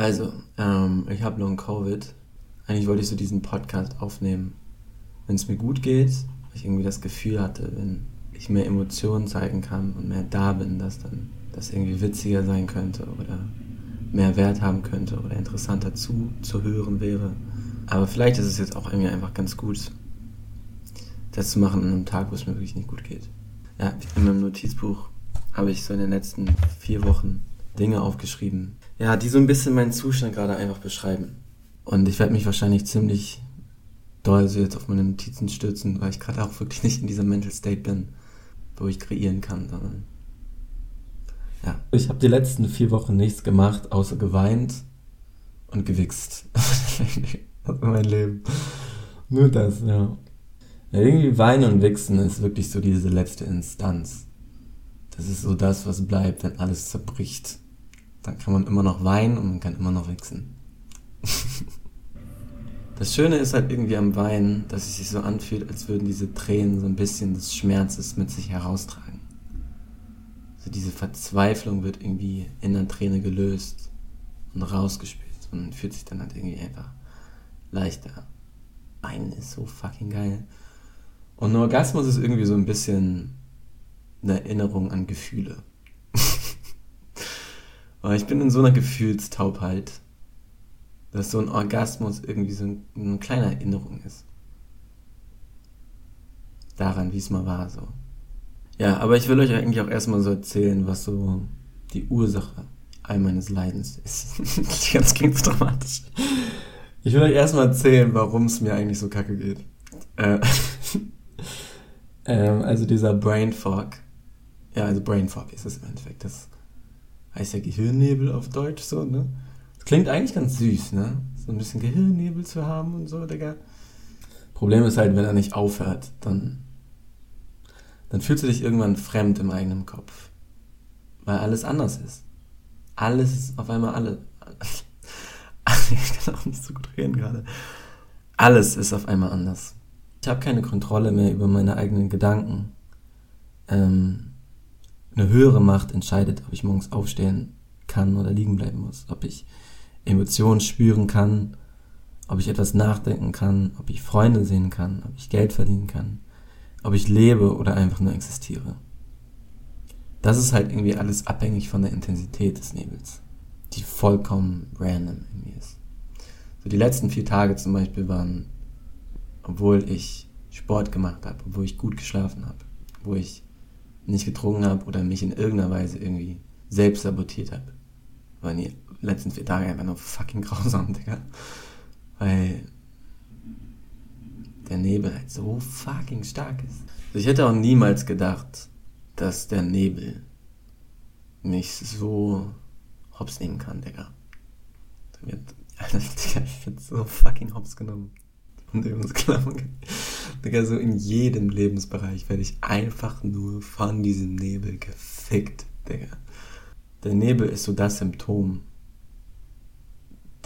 Also, ähm, ich habe Long Covid. Eigentlich wollte ich so diesen Podcast aufnehmen, wenn es mir gut geht, weil ich irgendwie das Gefühl hatte, wenn ich mehr Emotionen zeigen kann und mehr da bin, dass dann das irgendwie witziger sein könnte oder mehr Wert haben könnte oder interessanter zu, zu hören wäre. Aber vielleicht ist es jetzt auch irgendwie einfach ganz gut, das zu machen an einem Tag, wo es mir wirklich nicht gut geht. Ja, in meinem Notizbuch habe ich so in den letzten vier Wochen Dinge aufgeschrieben, ja, die so ein bisschen meinen Zustand gerade einfach beschreiben. Und ich werde mich wahrscheinlich ziemlich doll so jetzt auf meine Notizen stürzen, weil ich gerade auch wirklich nicht in dieser Mental State bin, wo ich kreieren kann, sondern ja. Ich habe die letzten vier Wochen nichts gemacht, außer geweint und gewichst. das ist mein Leben. Nur das, ja. ja. Irgendwie weinen und wichsen ist wirklich so diese letzte Instanz. Das ist so das, was bleibt, wenn alles zerbricht. Dann kann man immer noch weinen und man kann immer noch wichsen. das Schöne ist halt irgendwie am Weinen, dass es sich so anfühlt, als würden diese Tränen so ein bisschen des Schmerzes mit sich heraustragen. So diese Verzweiflung wird irgendwie in der Träne gelöst und rausgespült und fühlt sich dann halt irgendwie einfach leichter. Weinen ist so fucking geil. Und Orgasmus ist irgendwie so ein bisschen eine Erinnerung an Gefühle. Aber ich bin in so einer Gefühlstaubheit, dass so ein Orgasmus irgendwie so eine kleine Erinnerung ist. Daran, wie es mal war, so. Ja, aber ich will euch eigentlich auch erstmal so erzählen, was so die Ursache all meines Leidens ist. das klingt so dramatisch. Ich will euch erstmal erzählen, warum es mir eigentlich so kacke geht. Äh, ähm, also dieser Brain Fog. Ja, also Brain Fog ist es im Endeffekt. Das heißt ja Gehirnnebel auf Deutsch so, ne? Das klingt eigentlich ganz süß, ne? So ein bisschen Gehirnnebel zu haben und so, Digga. Problem ist halt, wenn er nicht aufhört, dann, dann fühlst du dich irgendwann fremd im eigenen Kopf. Weil alles anders ist. Alles ist auf einmal alle. ich kann auch nicht so gut reden gerade. Alles ist auf einmal anders. Ich habe keine Kontrolle mehr über meine eigenen Gedanken. Ähm, eine höhere Macht entscheidet, ob ich morgens aufstehen kann oder liegen bleiben muss, ob ich Emotionen spüren kann, ob ich etwas nachdenken kann, ob ich Freunde sehen kann, ob ich Geld verdienen kann, ob ich lebe oder einfach nur existiere. Das ist halt irgendwie alles abhängig von der Intensität des Nebels, die vollkommen random irgendwie ist. So die letzten vier Tage zum Beispiel waren, obwohl ich Sport gemacht habe, obwohl ich gut geschlafen habe, wo ich nicht getrunken habe oder mich in irgendeiner Weise irgendwie selbst sabotiert habe. Waren die letzten vier Tage einfach nur fucking grausam, Digga. Weil der Nebel halt so fucking stark ist. Ich hätte auch niemals gedacht, dass der Nebel mich so hops nehmen kann, Digga. Alter, Digga, ich bin so fucking hops genommen. Lebensklammern. Digga, so in jedem Lebensbereich werde ich einfach nur von diesem Nebel gefickt, Digga. Der Nebel ist so das Symptom,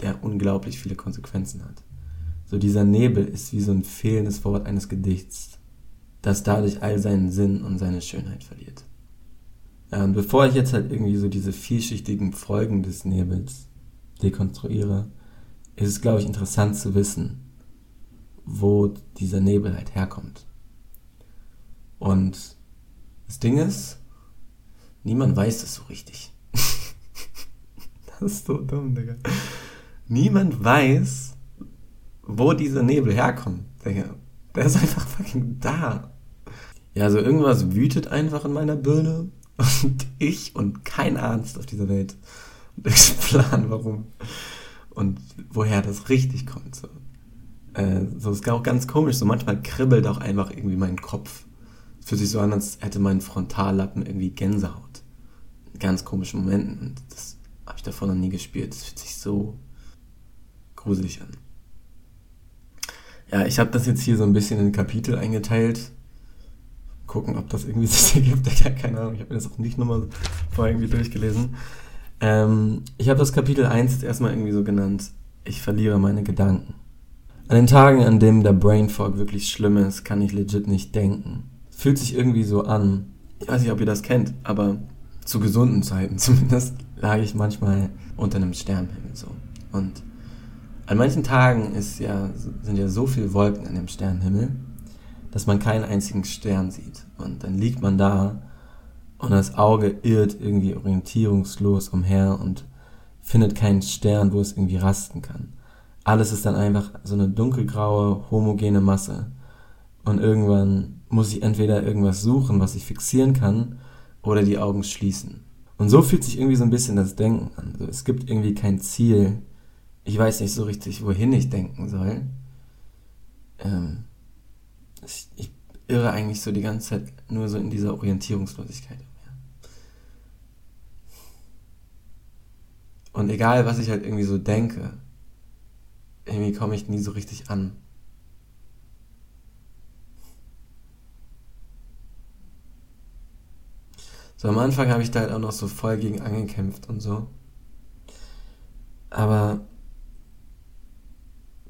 der unglaublich viele Konsequenzen hat. So dieser Nebel ist wie so ein fehlendes Wort eines Gedichts, das dadurch all seinen Sinn und seine Schönheit verliert. Und bevor ich jetzt halt irgendwie so diese vielschichtigen Folgen des Nebels dekonstruiere, ist es, glaube ich, interessant zu wissen, wo dieser Nebel halt herkommt. Und das Ding ist, niemand weiß das so richtig. das ist so dumm, Digga. Niemand weiß, wo dieser Nebel herkommt, Digga. Der ist einfach fucking da. Ja, so irgendwas wütet einfach in meiner Birne und ich und kein Arzt auf dieser Welt und ich plan, warum und woher das richtig kommt. So äh, so ist auch ganz komisch. So manchmal kribbelt auch einfach irgendwie mein Kopf. Fühlt sich so an, als hätte mein Frontallappen irgendwie Gänsehaut. In ganz komischen Momenten. Und das habe ich davor noch nie gespürt. Das fühlt sich so gruselig an. Ja, ich habe das jetzt hier so ein bisschen in Kapitel eingeteilt. Gucken, ob das irgendwie sich ergibt. Ja, keine Ahnung, ich habe mir das auch nicht nochmal vorher irgendwie durchgelesen. Ähm, ich habe das Kapitel 1 jetzt erstmal irgendwie so genannt. Ich verliere meine Gedanken. An den Tagen, an denen der Brain Fog wirklich schlimm ist, kann ich legit nicht denken. Fühlt sich irgendwie so an. Ich weiß nicht, ob ihr das kennt, aber zu gesunden Zeiten zumindest lag ich manchmal unter einem Sternhimmel so. Und an manchen Tagen ist ja, sind ja so viele Wolken an dem Sternenhimmel, dass man keinen einzigen Stern sieht. Und dann liegt man da und das Auge irrt irgendwie orientierungslos umher und findet keinen Stern, wo es irgendwie rasten kann. Alles ist dann einfach so eine dunkelgraue, homogene Masse. Und irgendwann muss ich entweder irgendwas suchen, was ich fixieren kann, oder die Augen schließen. Und so fühlt sich irgendwie so ein bisschen das Denken an. Also es gibt irgendwie kein Ziel. Ich weiß nicht so richtig, wohin ich denken soll. Ähm, ich, ich irre eigentlich so die ganze Zeit nur so in dieser Orientierungslosigkeit. Und egal, was ich halt irgendwie so denke, irgendwie komme ich nie so richtig an. So am Anfang habe ich da halt auch noch so voll gegen angekämpft und so. Aber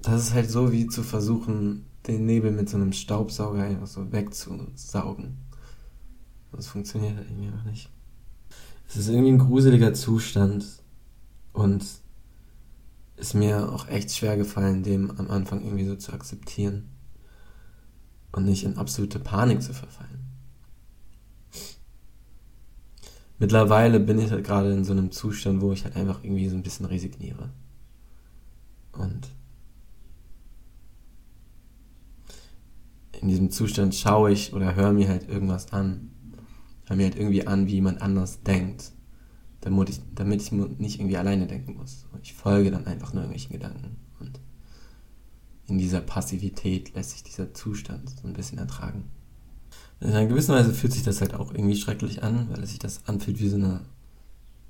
das ist halt so wie zu versuchen, den Nebel mit so einem Staubsauger einfach so wegzusaugen. Das funktioniert halt irgendwie auch nicht. Es ist irgendwie ein gruseliger Zustand und ist mir auch echt schwer gefallen, dem am Anfang irgendwie so zu akzeptieren und nicht in absolute Panik zu verfallen. Mittlerweile bin ich halt gerade in so einem Zustand, wo ich halt einfach irgendwie so ein bisschen resigniere. Und in diesem Zustand schaue ich oder höre mir halt irgendwas an. Höre mir halt irgendwie an, wie jemand anders denkt. Damit ich, damit ich nicht irgendwie alleine denken muss. Ich folge dann einfach nur irgendwelchen Gedanken. Und in dieser Passivität lässt sich dieser Zustand so ein bisschen ertragen. In einer gewissen Weise fühlt sich das halt auch irgendwie schrecklich an, weil es sich das anfühlt wie so eine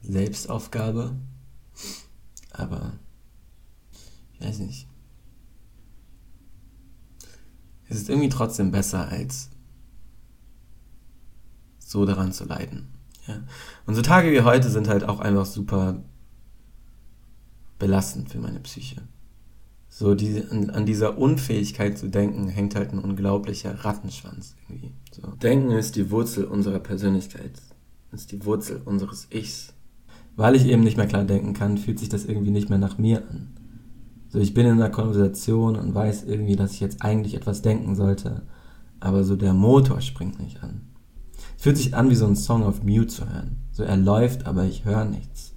Selbstaufgabe. Aber ich weiß nicht. Es ist irgendwie trotzdem besser, als so daran zu leiden. Ja. Und so Tage wie heute sind halt auch einfach super belastend für meine Psyche. So die, an, an, dieser Unfähigkeit zu denken hängt halt ein unglaublicher Rattenschwanz irgendwie. So. Denken ist die Wurzel unserer Persönlichkeit, ist die Wurzel unseres Ichs. Weil ich eben nicht mehr klar denken kann, fühlt sich das irgendwie nicht mehr nach mir an. So, ich bin in einer Konversation und weiß irgendwie, dass ich jetzt eigentlich etwas denken sollte, aber so der Motor springt nicht an. Fühlt sich an wie so ein Song auf Mute zu hören. So er läuft, aber ich höre nichts.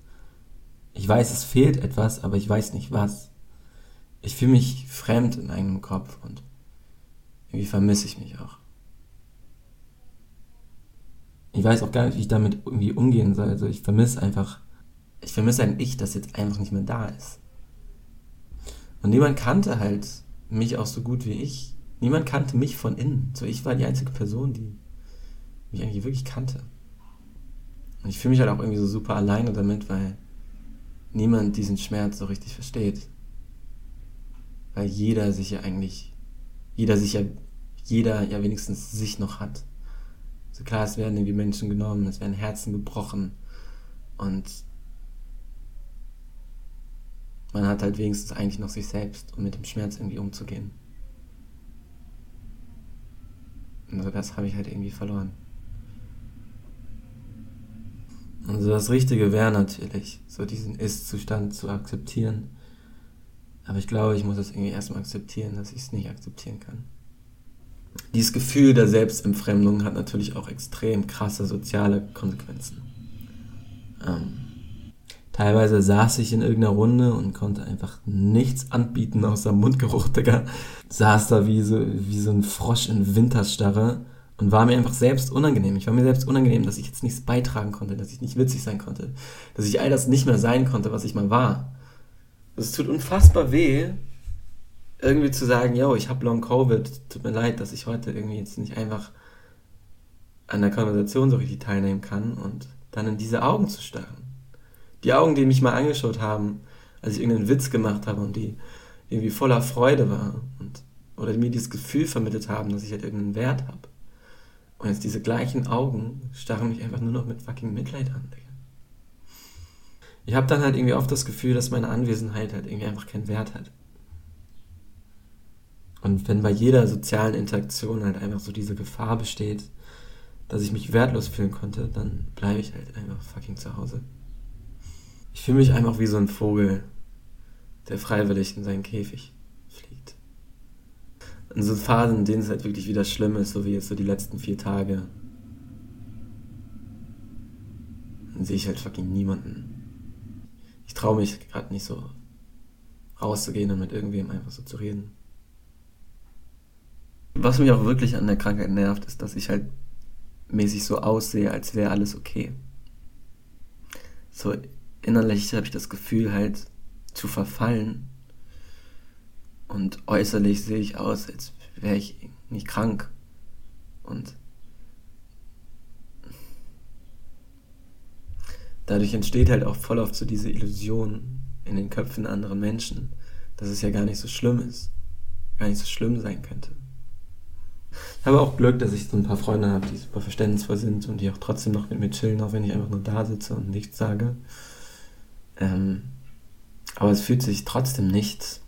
Ich weiß, es fehlt etwas, aber ich weiß nicht was ich fühle mich fremd in eigenem Kopf und irgendwie vermisse ich mich auch. Ich weiß auch gar nicht, wie ich damit irgendwie umgehen soll. Also ich vermisse einfach, ich vermisse ein Ich, das jetzt einfach nicht mehr da ist. Und niemand kannte halt mich auch so gut wie ich. Niemand kannte mich von innen. So ich war die einzige Person, die mich eigentlich wirklich kannte. Und ich fühle mich halt auch irgendwie so super alleine damit, weil niemand diesen Schmerz so richtig versteht weil jeder sich ja eigentlich, jeder sich ja, jeder ja wenigstens sich noch hat. So klar, es werden irgendwie Menschen genommen, es werden Herzen gebrochen und man hat halt wenigstens eigentlich noch sich selbst, um mit dem Schmerz irgendwie umzugehen. Und so das habe ich halt irgendwie verloren. Also das Richtige wäre natürlich, so diesen Ist-Zustand zu akzeptieren aber ich glaube, ich muss es irgendwie erstmal akzeptieren, dass ich es nicht akzeptieren kann. Dieses Gefühl der Selbstentfremdung hat natürlich auch extrem krasse soziale Konsequenzen. Ähm, teilweise saß ich in irgendeiner Runde und konnte einfach nichts anbieten außer Mundgeruch, Digga. Saß da wie so, wie so ein Frosch in Winterstarre und war mir einfach selbst unangenehm. Ich war mir selbst unangenehm, dass ich jetzt nichts beitragen konnte, dass ich nicht witzig sein konnte, dass ich all das nicht mehr sein konnte, was ich mal war. Es tut unfassbar weh, irgendwie zu sagen, yo, ich habe Long Covid, tut mir leid, dass ich heute irgendwie jetzt nicht einfach an der Konversation so richtig teilnehmen kann und dann in diese Augen zu starren. Die Augen, die mich mal angeschaut haben, als ich irgendeinen Witz gemacht habe und die irgendwie voller Freude war und oder mir dieses Gefühl vermittelt haben, dass ich halt irgendeinen Wert habe. Und jetzt diese gleichen Augen starren mich einfach nur noch mit fucking Mitleid an, Digga ich habe dann halt irgendwie oft das Gefühl, dass meine Anwesenheit halt irgendwie einfach keinen Wert hat. Und wenn bei jeder sozialen Interaktion halt einfach so diese Gefahr besteht, dass ich mich wertlos fühlen konnte, dann bleibe ich halt einfach fucking zu Hause. Ich fühle mich einfach wie so ein Vogel, der freiwillig in seinen Käfig. In so Phasen, in denen es halt wirklich wieder schlimm ist, so wie jetzt so die letzten vier Tage, dann sehe ich halt fucking niemanden. Ich traue mich gerade nicht so rauszugehen und mit irgendwem einfach so zu reden. Was mich auch wirklich an der Krankheit nervt, ist, dass ich halt mäßig so aussehe, als wäre alles okay. So innerlich habe ich das Gefühl halt zu verfallen und äußerlich sehe ich aus, als wäre ich nicht krank und dadurch entsteht halt auch voll oft so diese Illusion in den Köpfen anderen Menschen, dass es ja gar nicht so schlimm ist, gar nicht so schlimm sein könnte. Ich habe auch Glück, dass ich so ein paar Freunde habe, die super verständnisvoll sind und die auch trotzdem noch mit mir chillen, auch wenn ich einfach nur da sitze und nichts sage. Ähm, aber es fühlt sich trotzdem nicht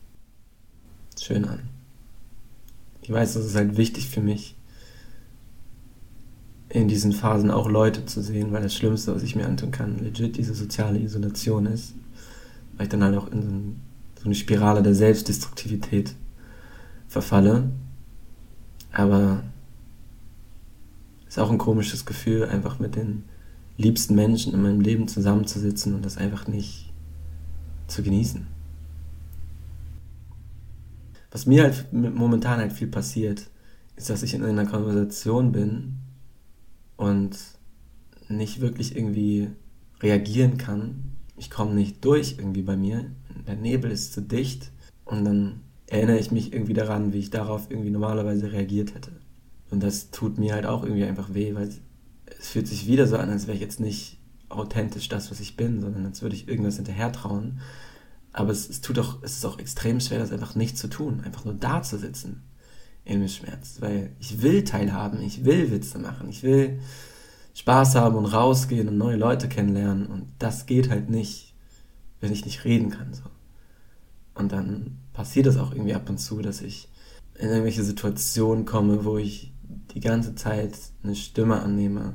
schön an. Ich weiß, das ist halt wichtig für mich, in diesen Phasen auch Leute zu sehen, weil das Schlimmste, was ich mir antun kann, legit diese soziale Isolation ist. Weil ich dann halt auch in so, ein, so eine Spirale der Selbstdestruktivität verfalle aber es ist auch ein komisches Gefühl, einfach mit den liebsten Menschen in meinem Leben zusammenzusitzen und das einfach nicht zu genießen. Was mir halt momentan halt viel passiert, ist, dass ich in einer Konversation bin und nicht wirklich irgendwie reagieren kann. Ich komme nicht durch irgendwie bei mir. Der Nebel ist zu dicht und dann erinnere ich mich irgendwie daran, wie ich darauf irgendwie normalerweise reagiert hätte. Und das tut mir halt auch irgendwie einfach weh, weil es fühlt sich wieder so an, als wäre ich jetzt nicht authentisch das, was ich bin, sondern als würde ich irgendwas hinterher trauen. Aber es, es tut auch, es ist auch extrem schwer, das einfach nicht zu tun, einfach nur da zu sitzen dem Schmerz, weil ich will teilhaben, ich will Witze machen, ich will Spaß haben und rausgehen und neue Leute kennenlernen und das geht halt nicht, wenn ich nicht reden kann so. Und dann passiert es auch irgendwie ab und zu, dass ich in irgendwelche Situationen komme, wo ich die ganze Zeit eine Stimme annehme,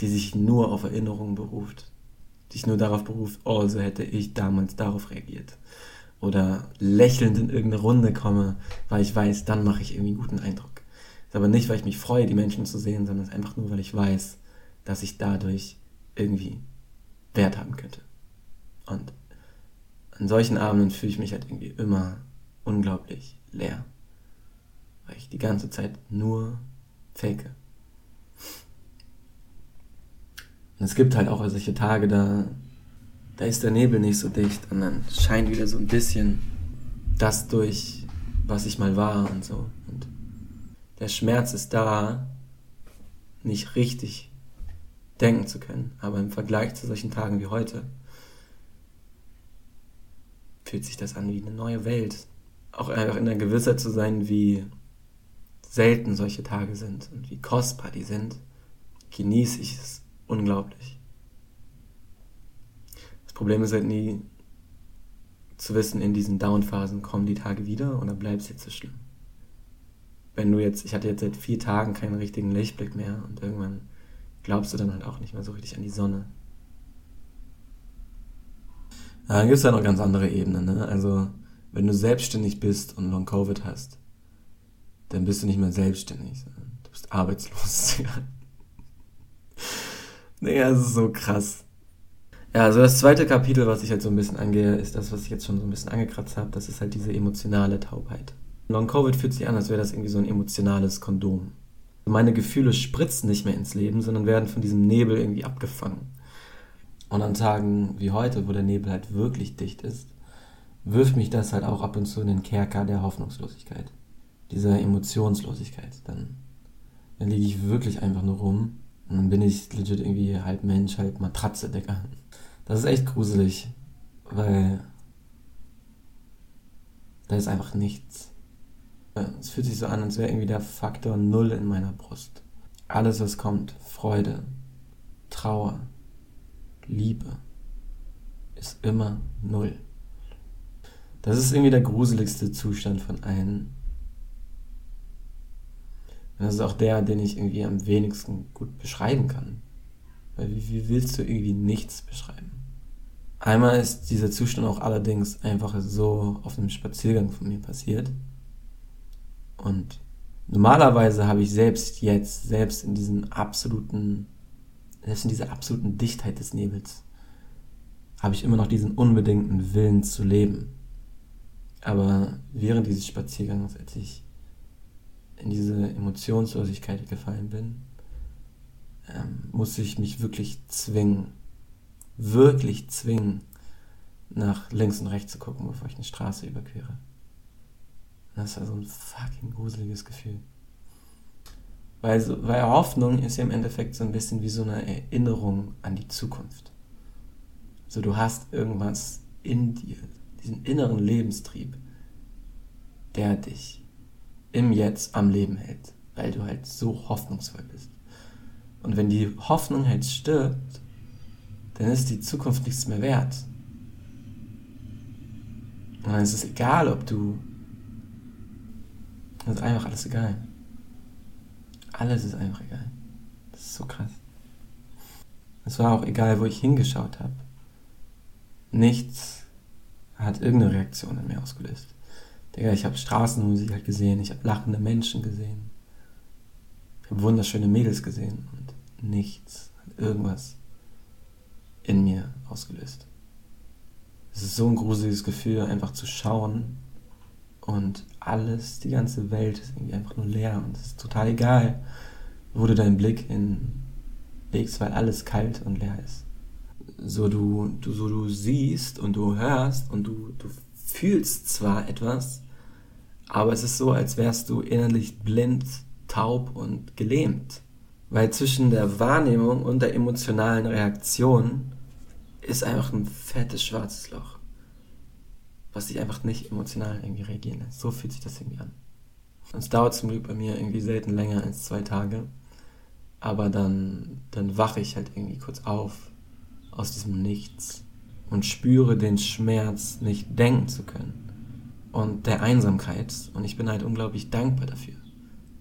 die sich nur auf Erinnerungen beruft. Die sich nur darauf beruft, oh, so hätte ich damals darauf reagiert. Oder lächelnd in irgendeine Runde komme, weil ich weiß, dann mache ich irgendwie einen guten Eindruck. Ist aber nicht, weil ich mich freue, die Menschen zu sehen, sondern ist einfach nur, weil ich weiß, dass ich dadurch irgendwie Wert haben könnte. Und an solchen Abenden fühle ich mich halt irgendwie immer unglaublich leer. Weil ich die ganze Zeit nur fake. Und es gibt halt auch solche Tage, da, da ist der Nebel nicht so dicht und dann scheint wieder so ein bisschen das durch, was ich mal war und so. Und der Schmerz ist da, nicht richtig denken zu können. Aber im Vergleich zu solchen Tagen wie heute fühlt sich das an wie eine neue Welt. Auch einfach in der Gewissheit zu sein, wie selten solche Tage sind und wie kostbar die sind, genieße ich es unglaublich. Das Problem ist halt nie zu wissen, in diesen Down-Phasen kommen die Tage wieder oder bleibt es jetzt so schlimm. Wenn du jetzt, ich hatte jetzt seit vier Tagen keinen richtigen Lichtblick mehr und irgendwann glaubst du dann halt auch nicht mehr so richtig an die Sonne. Ja, dann gibt es ja noch ganz andere Ebenen. Ne? Also, wenn du selbstständig bist und Long-Covid hast, dann bist du nicht mehr selbstständig. Du bist arbeitslos. naja, das ist so krass. Ja, also das zweite Kapitel, was ich halt so ein bisschen angehe, ist das, was ich jetzt schon so ein bisschen angekratzt habe. Das ist halt diese emotionale Taubheit. Long-Covid fühlt sich an, als wäre das irgendwie so ein emotionales Kondom. Meine Gefühle spritzen nicht mehr ins Leben, sondern werden von diesem Nebel irgendwie abgefangen. Und an Tagen wie heute, wo der Nebel halt wirklich dicht ist, wirft mich das halt auch ab und zu in den Kerker der Hoffnungslosigkeit, dieser Emotionslosigkeit. Dann, dann liege ich wirklich einfach nur rum und dann bin ich legit irgendwie halb Mensch, halb Matratze, Digga. Das ist echt gruselig, weil da ist einfach nichts. Es fühlt sich so an, als wäre irgendwie der Faktor Null in meiner Brust. Alles, was kommt, Freude, Trauer, Liebe ist immer null. Das ist irgendwie der gruseligste Zustand von allen. Das ist auch der, den ich irgendwie am wenigsten gut beschreiben kann. Weil wie, wie willst du irgendwie nichts beschreiben? Einmal ist dieser Zustand auch allerdings einfach so auf einem Spaziergang von mir passiert. Und normalerweise habe ich selbst jetzt, selbst in diesem absoluten, selbst in dieser absoluten Dichtheit des Nebels, habe ich immer noch diesen unbedingten Willen zu leben. Aber während dieses Spaziergangs, als ich in diese Emotionslosigkeit gefallen bin, ähm, musste ich mich wirklich zwingen, wirklich zwingen, nach links und rechts zu gucken, bevor ich eine Straße überquere. Das war so ein fucking gruseliges Gefühl. Weil, weil Hoffnung ist ja im Endeffekt so ein bisschen wie so eine Erinnerung an die Zukunft. So, du hast irgendwas in dir, diesen inneren Lebenstrieb, der dich im Jetzt am Leben hält, weil du halt so hoffnungsvoll bist. Und wenn die Hoffnung halt stirbt, dann ist die Zukunft nichts mehr wert. Und dann ist es egal, ob du. Es ist einfach alles egal. Alles ist einfach egal. Das ist so krass. Es war auch egal, wo ich hingeschaut habe. Nichts hat irgendeine Reaktion in mir ausgelöst. Digga, ich habe Straßenmusik halt gesehen, ich habe lachende Menschen gesehen. Ich habe wunderschöne Mädels gesehen und nichts hat irgendwas in mir ausgelöst. Es ist so ein gruseliges Gefühl, einfach zu schauen und alles, die ganze Welt ist irgendwie einfach nur leer und es ist total egal, wo du deinen Blick in legst, weil alles kalt und leer ist. So du, du, so du siehst und du hörst und du, du fühlst zwar etwas, aber es ist so, als wärst du innerlich blind, taub und gelähmt. Weil zwischen der Wahrnehmung und der emotionalen Reaktion ist einfach ein fettes schwarzes Loch. Was sich einfach nicht emotional irgendwie reagieren lässt. So fühlt sich das irgendwie an. Und es dauert zum Glück bei mir irgendwie selten länger als zwei Tage. Aber dann, dann wache ich halt irgendwie kurz auf aus diesem Nichts und spüre den Schmerz, nicht denken zu können. Und der Einsamkeit. Und ich bin halt unglaublich dankbar dafür,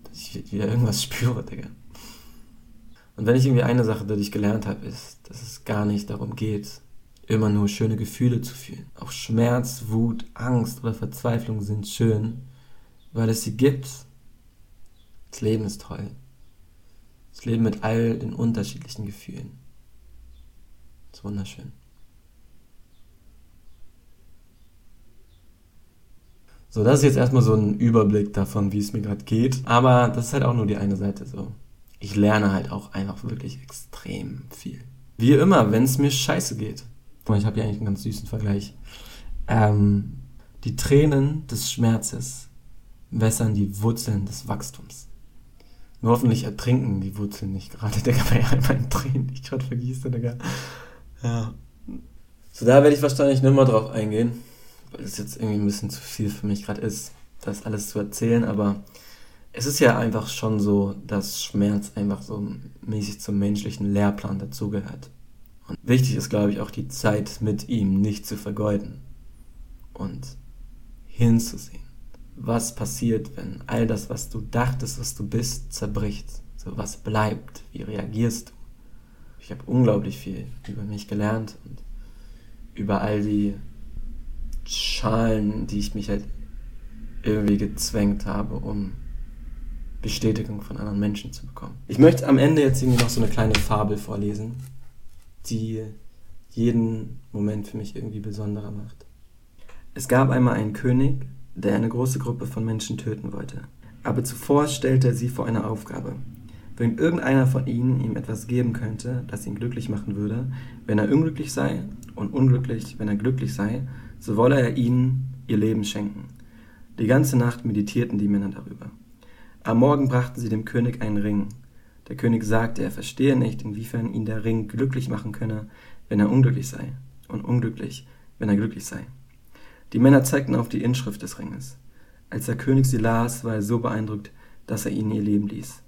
dass ich wieder irgendwas spüre, Digga. Und wenn ich irgendwie eine Sache dadurch gelernt habe, ist, dass es gar nicht darum geht, immer nur schöne Gefühle zu fühlen. Auch Schmerz, Wut, Angst oder Verzweiflung sind schön, weil es sie gibt. Das Leben ist toll. Das Leben mit all den unterschiedlichen Gefühlen. Das ist wunderschön. So, das ist jetzt erstmal so ein Überblick davon, wie es mir gerade geht. Aber das ist halt auch nur die eine Seite so ich lerne halt auch einfach wirklich extrem viel. Wie immer, wenn es mir scheiße geht. Ich habe hier eigentlich einen ganz süßen Vergleich. Ähm, die Tränen des Schmerzes wässern die Wurzeln des Wachstums. Nur hoffentlich ertrinken die Wurzeln nicht gerade, Digga, bei all meinen Tränen, die ich gerade vergieße, Digga. Ja. So, da werde ich wahrscheinlich nicht mehr drauf eingehen, weil es jetzt irgendwie ein bisschen zu viel für mich gerade ist, das alles zu erzählen, aber es ist ja einfach schon so, dass Schmerz einfach so mäßig zum menschlichen Lehrplan dazugehört. Und wichtig ist, glaube ich, auch die Zeit mit ihm nicht zu vergeuden und hinzusehen. Was passiert, wenn all das, was du dachtest, was du bist, zerbricht? So, was bleibt? Wie reagierst du? Ich habe unglaublich viel über mich gelernt und über all die Schalen, die ich mich halt irgendwie gezwängt habe, um Bestätigung von anderen Menschen zu bekommen. Ich möchte am Ende jetzt irgendwie noch so eine kleine Fabel vorlesen, die jeden Moment für mich irgendwie besonderer macht. Es gab einmal einen König, der eine große Gruppe von Menschen töten wollte. Aber zuvor stellte er sie vor eine Aufgabe. Wenn irgendeiner von ihnen ihm etwas geben könnte, das ihn glücklich machen würde, wenn er unglücklich sei, und unglücklich, wenn er glücklich sei, so wolle er ihnen ihr Leben schenken. Die ganze Nacht meditierten die Männer darüber. Am Morgen brachten sie dem König einen Ring. Der König sagte, er verstehe nicht, inwiefern ihn der Ring glücklich machen könne, wenn er unglücklich sei, und unglücklich, wenn er glücklich sei. Die Männer zeigten auf die Inschrift des Ringes. Als der König sie las, war er so beeindruckt, dass er ihnen ihr Leben ließ.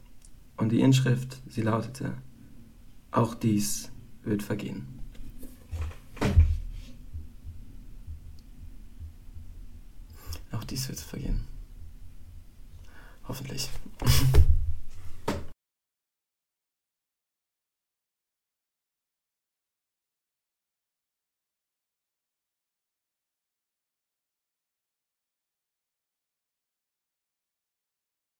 Und die Inschrift, sie lautete, auch dies wird vergehen. Auch dies wird vergehen. Hoffentlich.